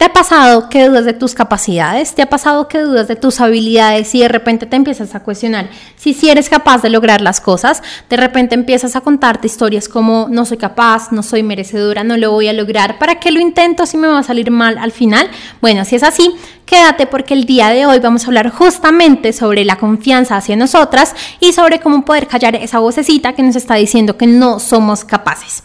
¿Te ha pasado que dudas de tus capacidades? ¿Te ha pasado que dudas de tus habilidades y de repente te empiezas a cuestionar si, si eres capaz de lograr las cosas? De repente empiezas a contarte historias como no soy capaz, no soy merecedora, no lo voy a lograr, ¿para qué lo intento si me va a salir mal al final? Bueno, si es así, quédate porque el día de hoy vamos a hablar justamente sobre la confianza hacia nosotras y sobre cómo poder callar esa vocecita que nos está diciendo que no somos capaces.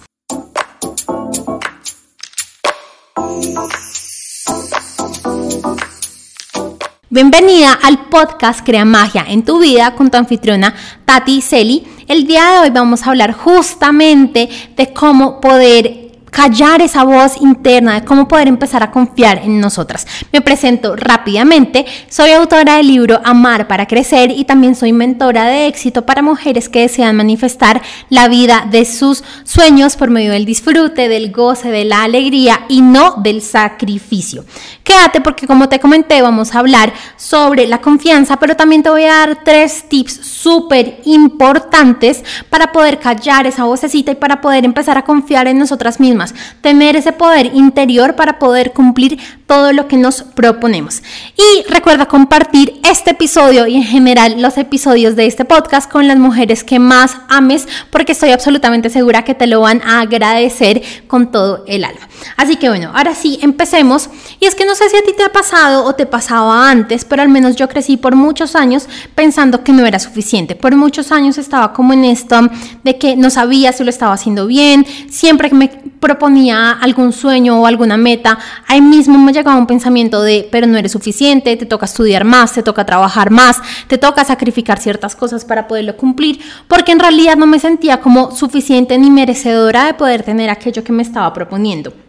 Bienvenida al podcast Crea Magia en tu vida con tu anfitriona Tati Celi. El día de hoy vamos a hablar justamente de cómo poder callar esa voz interna de cómo poder empezar a confiar en nosotras. Me presento rápidamente, soy autora del libro Amar para Crecer y también soy mentora de éxito para mujeres que desean manifestar la vida de sus sueños por medio del disfrute, del goce, de la alegría y no del sacrificio. Quédate porque como te comenté vamos a hablar sobre la confianza, pero también te voy a dar tres tips súper importantes para poder callar esa vocecita y para poder empezar a confiar en nosotras mismas tener ese poder interior para poder cumplir todo lo que nos proponemos. Y recuerda compartir este episodio y en general los episodios de este podcast con las mujeres que más ames porque estoy absolutamente segura que te lo van a agradecer con todo el alma. Así que bueno, ahora sí, empecemos. Y es que no sé si a ti te ha pasado o te pasaba antes, pero al menos yo crecí por muchos años pensando que no era suficiente. Por muchos años estaba como en esto de que no sabía si lo estaba haciendo bien, siempre que me proponía algún sueño o alguna meta, ahí mismo me llegaba un pensamiento de, pero no eres suficiente, te toca estudiar más, te toca trabajar más, te toca sacrificar ciertas cosas para poderlo cumplir, porque en realidad no me sentía como suficiente ni merecedora de poder tener aquello que me estaba proponiendo.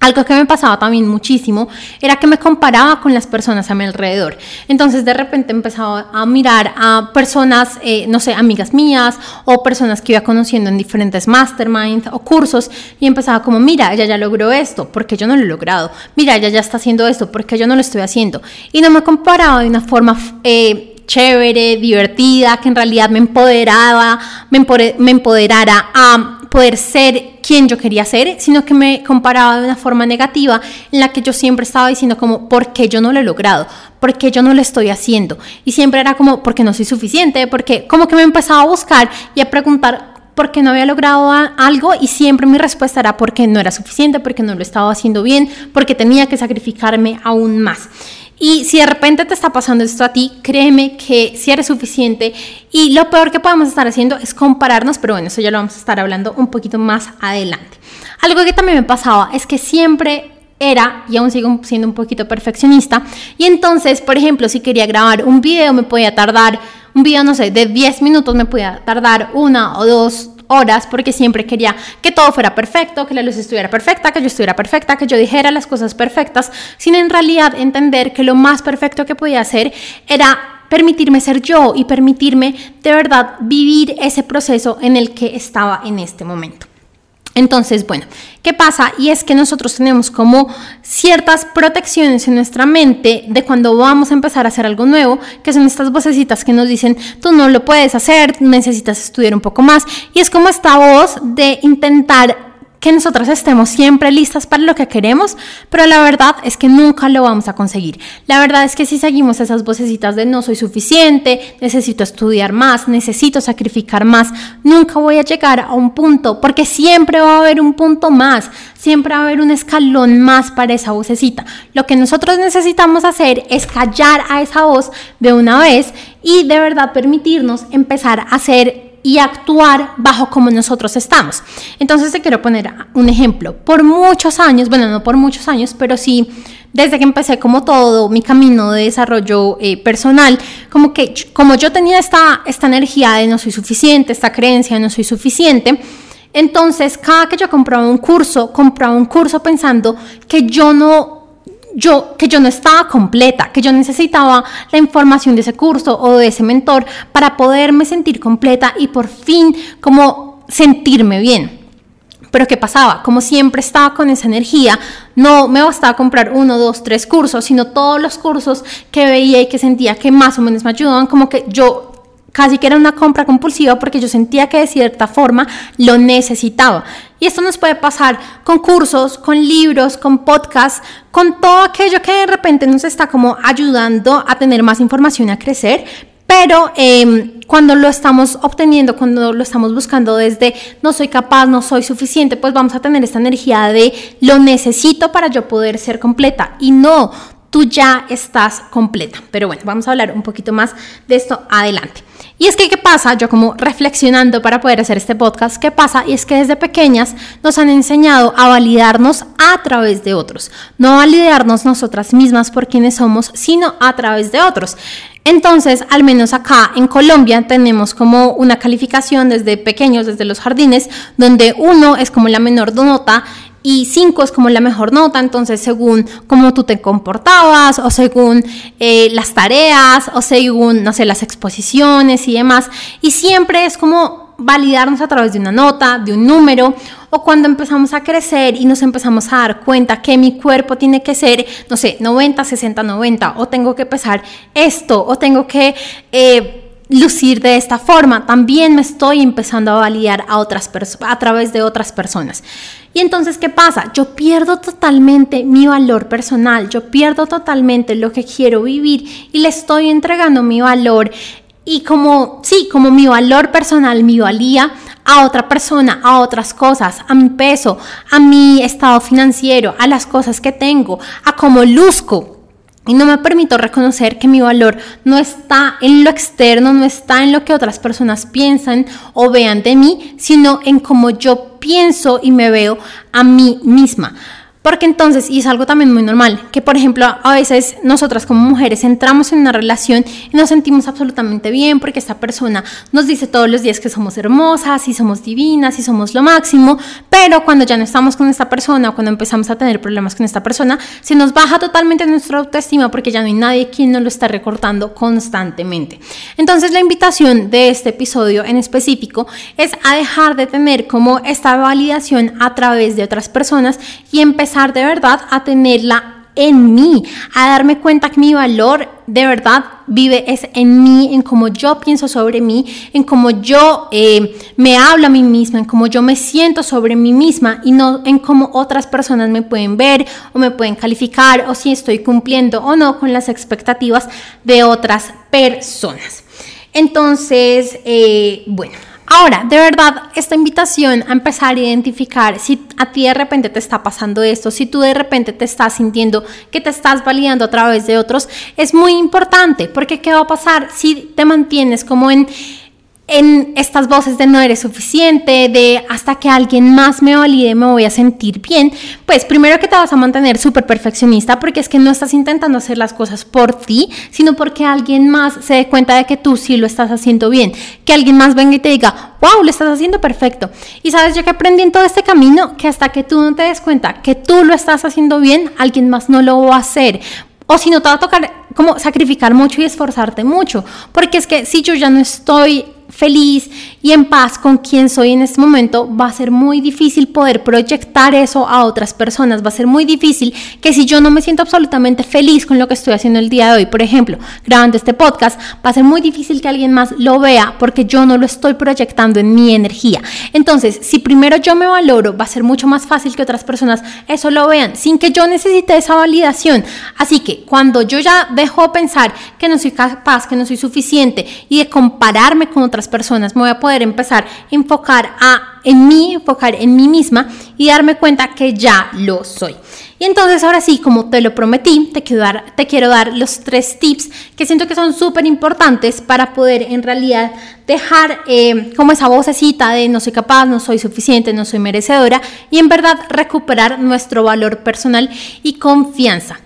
Algo que me pasaba también muchísimo era que me comparaba con las personas a mi alrededor. Entonces de repente empezaba a mirar a personas, eh, no sé, amigas mías o personas que iba conociendo en diferentes masterminds o cursos y empezaba como, mira, ella ya logró esto, porque yo no lo he logrado. Mira, ella ya está haciendo esto, porque yo no lo estoy haciendo. Y no me comparaba de una forma... Eh, chévere, divertida, que en realidad me empoderaba, me, empoderara a poder ser quien yo quería ser, sino que me comparaba de una forma negativa en la que yo siempre estaba diciendo como, ¿por qué yo no lo he logrado? ¿Por qué yo no lo estoy haciendo? Y siempre era como, porque no soy suficiente, porque como que me empezaba a buscar y a preguntar por qué no había logrado algo y siempre mi respuesta era porque no era suficiente, porque no lo estaba haciendo bien, porque tenía que sacrificarme aún más. Y si de repente te está pasando esto a ti, créeme que si eres suficiente y lo peor que podemos estar haciendo es compararnos, pero bueno, eso ya lo vamos a estar hablando un poquito más adelante. Algo que también me pasaba es que siempre era y aún sigo siendo un poquito perfeccionista y entonces, por ejemplo, si quería grabar un video me podía tardar un video, no sé, de 10 minutos me podía tardar una o dos horas porque siempre quería que todo fuera perfecto, que la luz estuviera perfecta, que yo estuviera perfecta, que yo dijera las cosas perfectas, sin en realidad entender que lo más perfecto que podía hacer era permitirme ser yo y permitirme de verdad vivir ese proceso en el que estaba en este momento. Entonces, bueno, ¿qué pasa? Y es que nosotros tenemos como ciertas protecciones en nuestra mente de cuando vamos a empezar a hacer algo nuevo, que son estas vocecitas que nos dicen, tú no lo puedes hacer, necesitas estudiar un poco más. Y es como esta voz de intentar que nosotros estemos siempre listas para lo que queremos, pero la verdad es que nunca lo vamos a conseguir. La verdad es que si seguimos esas vocecitas de no soy suficiente, necesito estudiar más, necesito sacrificar más, nunca voy a llegar a un punto, porque siempre va a haber un punto más, siempre va a haber un escalón más para esa vocecita. Lo que nosotros necesitamos hacer es callar a esa voz de una vez y de verdad permitirnos empezar a hacer y actuar bajo como nosotros estamos. Entonces te quiero poner un ejemplo. Por muchos años, bueno, no por muchos años, pero sí desde que empecé como todo mi camino de desarrollo eh, personal, como que como yo tenía esta, esta energía de no soy suficiente, esta creencia de no soy suficiente, entonces cada que yo compraba un curso, compraba un curso pensando que yo no yo, que yo no estaba completa, que yo necesitaba la información de ese curso o de ese mentor para poderme sentir completa y por fin como sentirme bien. Pero ¿qué pasaba? Como siempre estaba con esa energía, no me bastaba comprar uno, dos, tres cursos, sino todos los cursos que veía y que sentía que más o menos me ayudaban, como que yo casi que era una compra compulsiva porque yo sentía que de cierta forma lo necesitaba. Y esto nos puede pasar con cursos, con libros, con podcasts, con todo aquello que de repente nos está como ayudando a tener más información, a crecer, pero em, cuando lo estamos obteniendo, cuando lo estamos buscando desde no soy capaz, no soy suficiente, pues vamos a tener esta energía de lo necesito para yo poder ser completa. Y no, tú ya estás completa. Pero bueno, vamos a hablar un poquito más de esto adelante. Y es que, ¿qué pasa? Yo como reflexionando para poder hacer este podcast, ¿qué pasa? Y es que desde pequeñas nos han enseñado a validarnos a través de otros, no validarnos nosotras mismas por quienes somos, sino a través de otros. Entonces, al menos acá en Colombia tenemos como una calificación desde pequeños, desde los jardines, donde uno es como la menor nota y 5 es como la mejor nota, entonces según cómo tú te comportabas o según eh, las tareas o según, no sé, las exposiciones y demás. Y siempre es como validarnos a través de una nota, de un número, o cuando empezamos a crecer y nos empezamos a dar cuenta que mi cuerpo tiene que ser, no sé, 90, 60, 90, o tengo que pesar esto, o tengo que... Eh, lucir de esta forma, también me estoy empezando a validar a otras a través de otras personas. Y entonces, ¿qué pasa? Yo pierdo totalmente mi valor personal, yo pierdo totalmente lo que quiero vivir y le estoy entregando mi valor y como, sí, como mi valor personal, mi valía a otra persona, a otras cosas, a mi peso, a mi estado financiero, a las cosas que tengo, a cómo luzco. Y no me permito reconocer que mi valor no está en lo externo, no está en lo que otras personas piensan o vean de mí, sino en cómo yo pienso y me veo a mí misma. Porque entonces, y es algo también muy normal, que por ejemplo a veces nosotras como mujeres entramos en una relación y nos sentimos absolutamente bien porque esta persona nos dice todos los días que somos hermosas y somos divinas y somos lo máximo, pero cuando ya no estamos con esta persona o cuando empezamos a tener problemas con esta persona, se nos baja totalmente nuestra autoestima porque ya no hay nadie quien nos lo está recortando constantemente. Entonces la invitación de este episodio en específico es a dejar de tener como esta validación a través de otras personas y empezar de verdad a tenerla en mí, a darme cuenta que mi valor de verdad vive es en mí, en cómo yo pienso sobre mí, en cómo yo eh, me hablo a mí misma, en cómo yo me siento sobre mí misma y no en cómo otras personas me pueden ver o me pueden calificar o si estoy cumpliendo o no con las expectativas de otras personas. Entonces, eh, bueno, Ahora, de verdad, esta invitación a empezar a identificar si a ti de repente te está pasando esto, si tú de repente te estás sintiendo que te estás validando a través de otros, es muy importante, porque ¿qué va a pasar si te mantienes como en en estas voces de no eres suficiente, de hasta que alguien más me valide me voy a sentir bien, pues primero que te vas a mantener súper perfeccionista porque es que no estás intentando hacer las cosas por ti, sino porque alguien más se dé cuenta de que tú sí lo estás haciendo bien, que alguien más venga y te diga, wow, lo estás haciendo perfecto. Y sabes, yo que aprendí en todo este camino, que hasta que tú no te des cuenta que tú lo estás haciendo bien, alguien más no lo va a hacer. O si no te va a tocar como sacrificar mucho y esforzarte mucho, porque es que si yo ya no estoy feliz y en paz con quien soy en este momento, va a ser muy difícil poder proyectar eso a otras personas. Va a ser muy difícil que si yo no me siento absolutamente feliz con lo que estoy haciendo el día de hoy, por ejemplo, grabando este podcast, va a ser muy difícil que alguien más lo vea porque yo no lo estoy proyectando en mi energía. Entonces, si primero yo me valoro, va a ser mucho más fácil que otras personas eso lo vean sin que yo necesite esa validación. Así que cuando yo ya dejo pensar que no soy capaz, que no soy suficiente y de compararme con otras personas, me voy a poder empezar a enfocar a, en mí, enfocar en mí misma y darme cuenta que ya lo soy. Y entonces ahora sí, como te lo prometí, te quiero dar, te quiero dar los tres tips que siento que son súper importantes para poder en realidad dejar eh, como esa vocecita de no soy capaz, no soy suficiente, no soy merecedora y en verdad recuperar nuestro valor personal y confianza.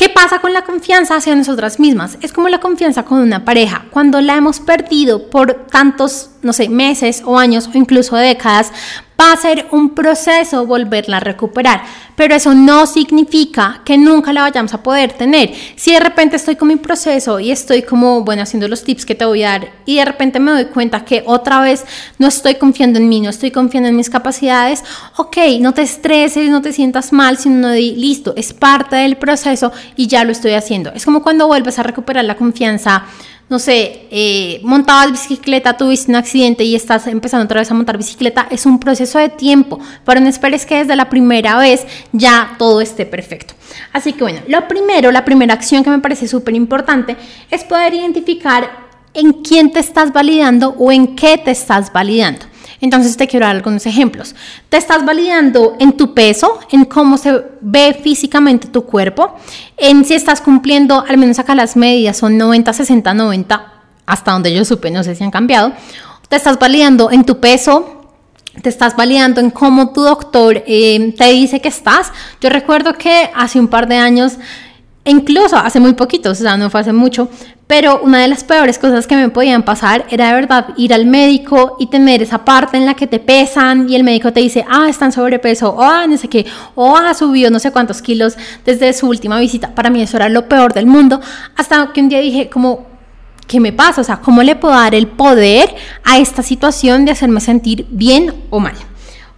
¿Qué pasa con la confianza hacia nosotras mismas? Es como la confianza con una pareja. Cuando la hemos perdido por tantos, no sé, meses o años o incluso décadas, va a ser un proceso volverla a recuperar, pero eso no significa que nunca la vayamos a poder tener. Si de repente estoy con mi proceso y estoy como, bueno, haciendo los tips que te voy a dar y de repente me doy cuenta que otra vez no estoy confiando en mí, no estoy confiando en mis capacidades, ok, no te estreses, no te sientas mal, sino no di, listo, es parte del proceso y ya lo estoy haciendo. Es como cuando vuelves a recuperar la confianza no sé, eh, montabas bicicleta, tuviste un accidente y estás empezando otra vez a montar bicicleta, es un proceso de tiempo, pero no esperes que desde la primera vez ya todo esté perfecto. Así que bueno, lo primero, la primera acción que me parece súper importante es poder identificar en quién te estás validando o en qué te estás validando. Entonces te quiero dar algunos ejemplos. Te estás validando en tu peso, en cómo se ve físicamente tu cuerpo, en si estás cumpliendo, al menos acá las medidas son 90, 60, 90, hasta donde yo supe, no sé si han cambiado. Te estás validando en tu peso, te estás validando en cómo tu doctor eh, te dice que estás. Yo recuerdo que hace un par de años incluso hace muy poquito, o sea, no fue hace mucho, pero una de las peores cosas que me podían pasar era de verdad ir al médico y tener esa parte en la que te pesan y el médico te dice, ah, está en sobrepeso, o ah, no sé qué, o ha subido no sé cuántos kilos desde su última visita. Para mí eso era lo peor del mundo, hasta que un día dije, como, ¿qué me pasa? O sea, ¿cómo le puedo dar el poder a esta situación de hacerme sentir bien o mal?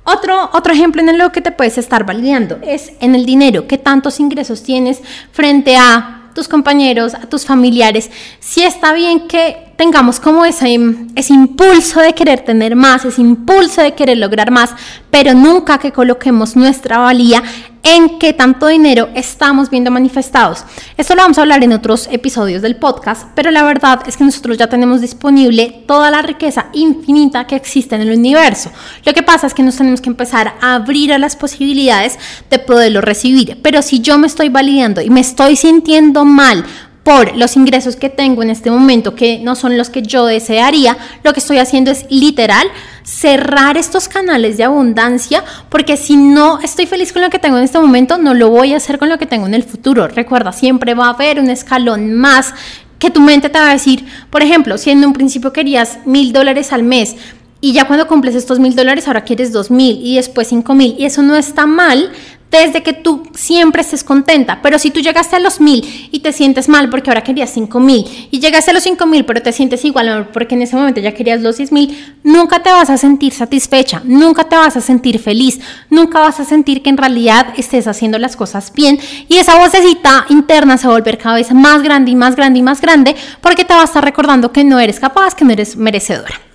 Otro, otro ejemplo en lo que te puedes estar validando es en el dinero, qué tantos ingresos tienes frente a tus compañeros, a tus familiares, si está bien que tengamos como ese, ese impulso de querer tener más, ese impulso de querer lograr más, pero nunca que coloquemos nuestra valía en qué tanto dinero estamos viendo manifestados. Esto lo vamos a hablar en otros episodios del podcast, pero la verdad es que nosotros ya tenemos disponible toda la riqueza infinita que existe en el universo. Lo que pasa es que nos tenemos que empezar a abrir a las posibilidades de poderlo recibir. Pero si yo me estoy validando y me estoy sintiendo mal por los ingresos que tengo en este momento, que no son los que yo desearía, lo que estoy haciendo es literal cerrar estos canales de abundancia, porque si no estoy feliz con lo que tengo en este momento, no lo voy a hacer con lo que tengo en el futuro. Recuerda, siempre va a haber un escalón más que tu mente te va a decir, por ejemplo, si en un principio querías mil dólares al mes, y ya cuando cumples estos mil dólares ahora quieres dos mil y después cinco mil y eso no está mal desde que tú siempre estés contenta. Pero si tú llegaste a los mil y te sientes mal porque ahora querías cinco mil y llegaste a los cinco mil pero te sientes igual porque en ese momento ya querías los seis mil, nunca te vas a sentir satisfecha, nunca te vas a sentir feliz, nunca vas a sentir que en realidad estés haciendo las cosas bien y esa vocecita interna se va a volver cada vez más grande y más grande y más grande porque te va a estar recordando que no eres capaz, que no eres merecedora.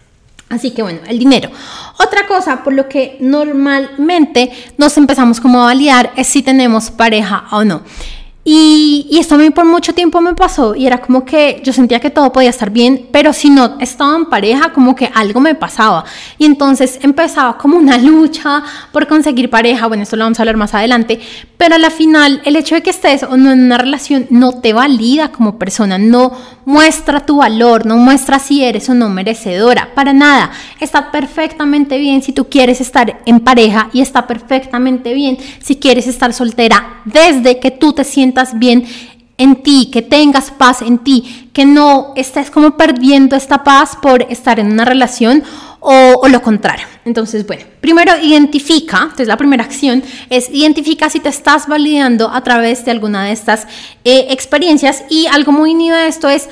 Así que bueno, el dinero. Otra cosa por lo que normalmente nos empezamos como a validar es si tenemos pareja o no. Y, esto a mí por mucho tiempo me pasó y era como que yo sentía que todo podía estar bien, pero si no estaba en pareja, como que algo me pasaba. Y entonces empezaba como una lucha por conseguir pareja, bueno, esto lo vamos a hablar más adelante, pero a la final el hecho de que estés o no en una relación no te valida como persona, no muestra tu valor, no muestra si eres o no merecedora, para nada. Está perfectamente bien si tú quieres estar en pareja y está perfectamente bien si quieres estar soltera desde que tú te sientas bien en ti, que tengas paz en ti, que no estés como perdiendo esta paz por estar en una relación o, lo contrario. Entonces, bueno, primero identifica, entonces la primera acción es identifica si te estás validando a través de alguna de estas eh, experiencias y algo muy unido a esto es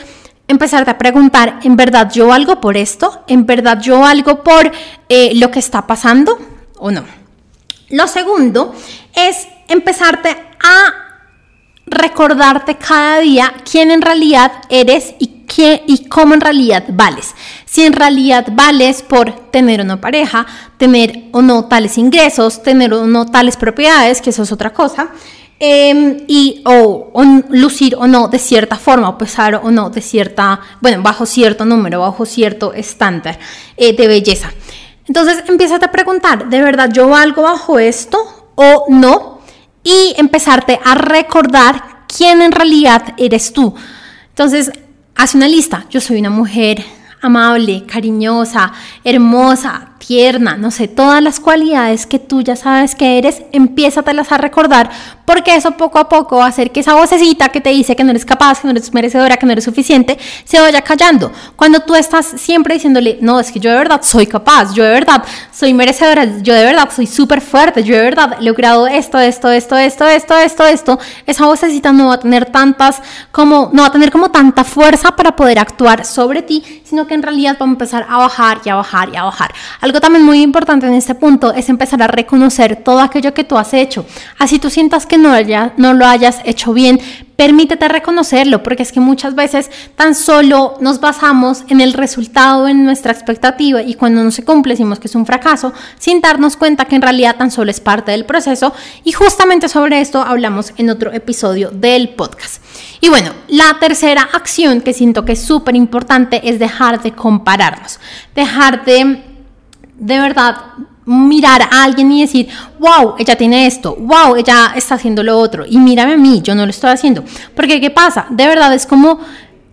empezarte a preguntar, ¿en verdad yo algo por esto? ¿En verdad yo algo por eh, lo que está pasando o no? Lo segundo es empezarte a recordarte cada día quién en realidad eres y, qué, y cómo en realidad vales. Si en realidad vales por tener o no pareja, tener o no tales ingresos, tener o no tales propiedades, que eso es otra cosa. Em, y o, lucir o no de cierta forma, o pesar o no de cierta, bueno, bajo cierto número, bajo cierto estándar eh, de belleza. Entonces empieza a preguntar, ¿de verdad yo valgo bajo esto o no? y empezarte a recordar quién en realidad eres tú. Entonces, haz una lista. Yo soy una mujer amable, cariñosa, hermosa, tierna, no sé, todas las cualidades que tú ya sabes que eres, empiézatelas a recordar, porque eso poco a poco va a hacer que esa vocecita que te dice que no eres capaz, que no eres merecedora, que no eres suficiente, se vaya callando. Cuando tú estás siempre diciéndole, no, es que yo de verdad soy capaz, yo de verdad soy merecedora, yo de verdad soy súper fuerte, yo de verdad he logrado esto, esto, esto, esto, esto, esto, esto, esa vocecita no va a tener tantas como, no va a tener como tanta fuerza para poder actuar sobre ti, sino que en realidad va a empezar a bajar y a bajar y a bajar. Algo También muy importante en este punto es empezar a reconocer todo aquello que tú has hecho. Así tú sientas que no, haya, no lo hayas hecho bien, permítete reconocerlo, porque es que muchas veces tan solo nos basamos en el resultado, en nuestra expectativa, y cuando no se cumple decimos que es un fracaso, sin darnos cuenta que en realidad tan solo es parte del proceso. Y justamente sobre esto hablamos en otro episodio del podcast. Y bueno, la tercera acción que siento que es súper importante es dejar de compararnos, dejar de, de verdad, mirar a alguien y decir, wow, ella tiene esto, wow, ella está haciendo lo otro, y mírame a mí, yo no lo estoy haciendo. Porque, ¿qué pasa? De verdad es como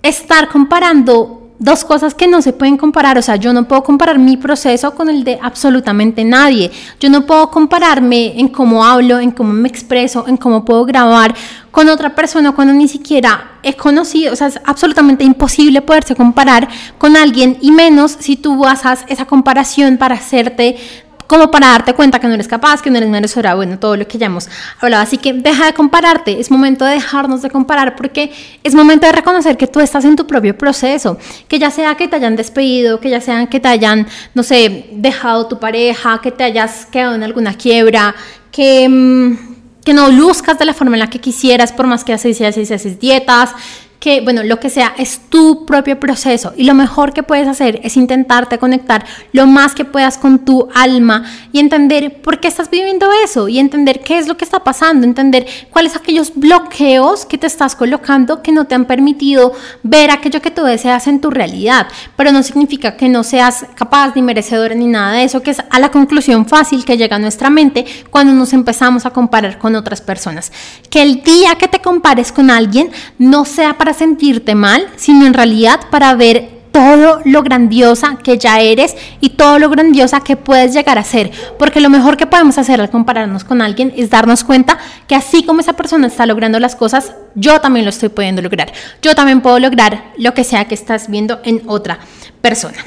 estar comparando dos cosas que no se pueden comparar, o sea, yo no puedo comparar mi proceso con el de absolutamente nadie, yo no puedo compararme en cómo hablo, en cómo me expreso, en cómo puedo grabar con otra persona cuando ni siquiera he conocido, o sea, es absolutamente imposible poderse comparar con alguien y menos si tú basas esa comparación para hacerte como para darte cuenta que no eres capaz, que no eres merecedora, bueno, todo lo que ya hemos hablado. Así que deja de compararte, es momento de dejarnos de comparar porque es momento de reconocer que tú estás en tu propio proceso, que ya sea que te hayan despedido, que ya sea que te hayan, no sé, dejado tu pareja, que te hayas quedado en alguna quiebra, que... Mm, que no luzcas de la forma en la que quisieras, por más que haces, haces, haces dietas, que, bueno, lo que sea, es tu propio proceso y lo mejor que puedes hacer es intentarte conectar lo más que puedas con tu alma y entender por qué estás viviendo eso y entender qué es lo que está pasando, entender cuáles aquellos bloqueos que te estás colocando que no te han permitido ver aquello que tú deseas en tu realidad, pero no significa que no seas capaz ni merecedor ni nada de eso, que es a la conclusión fácil que llega a nuestra mente cuando nos empezamos a comparar con otras personas. Que el día que te compares con alguien no sea para sentirte mal, sino en realidad para ver todo lo grandiosa que ya eres y todo lo grandiosa que puedes llegar a ser. Porque lo mejor que podemos hacer al compararnos con alguien es darnos cuenta que así como esa persona está logrando las cosas, yo también lo estoy pudiendo lograr. Yo también puedo lograr lo que sea que estás viendo en otra persona.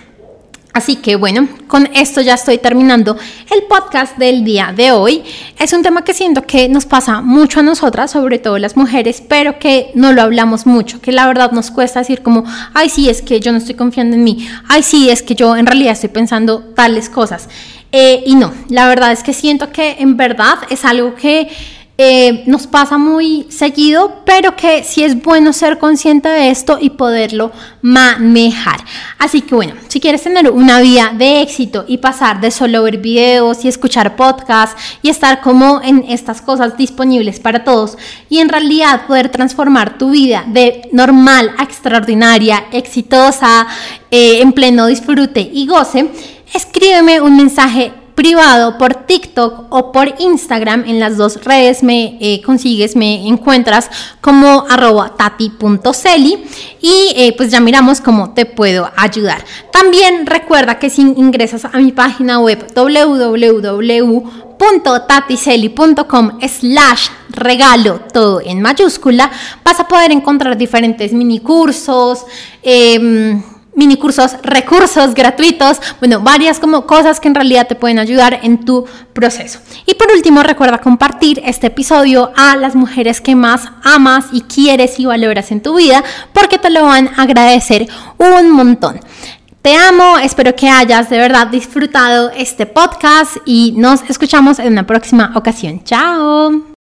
Así que bueno, con esto ya estoy terminando el podcast del día de hoy. Es un tema que siento que nos pasa mucho a nosotras, sobre todo las mujeres, pero que no lo hablamos mucho, que la verdad nos cuesta decir como, ay sí, es que yo no estoy confiando en mí, ay sí, es que yo en realidad estoy pensando tales cosas. Eh, y no, la verdad es que siento que en verdad es algo que eh, nos pasa muy seguido, pero que sí es bueno ser consciente de esto y poderlo manejar. Así que bueno, si quieres tener una vida de éxito y pasar de solo ver videos y escuchar podcasts y estar como en estas cosas disponibles para todos y en realidad poder transformar tu vida de normal a extraordinaria, exitosa, eh, en pleno disfrute y goce, escríbeme un mensaje privado por TikTok o por Instagram. En las dos redes me eh, consigues, me encuentras como arroba tati.celi y eh, pues ya miramos cómo te puedo ayudar. También recuerda que si ingresas a mi página web www.taticeli.com slash regalo todo en mayúscula vas a poder encontrar diferentes mini cursos eh, mini cursos, recursos gratuitos, bueno, varias como cosas que en realidad te pueden ayudar en tu proceso. Y por último, recuerda compartir este episodio a las mujeres que más amas y quieres y valoras en tu vida, porque te lo van a agradecer un montón. Te amo, espero que hayas de verdad disfrutado este podcast y nos escuchamos en una próxima ocasión. Chao.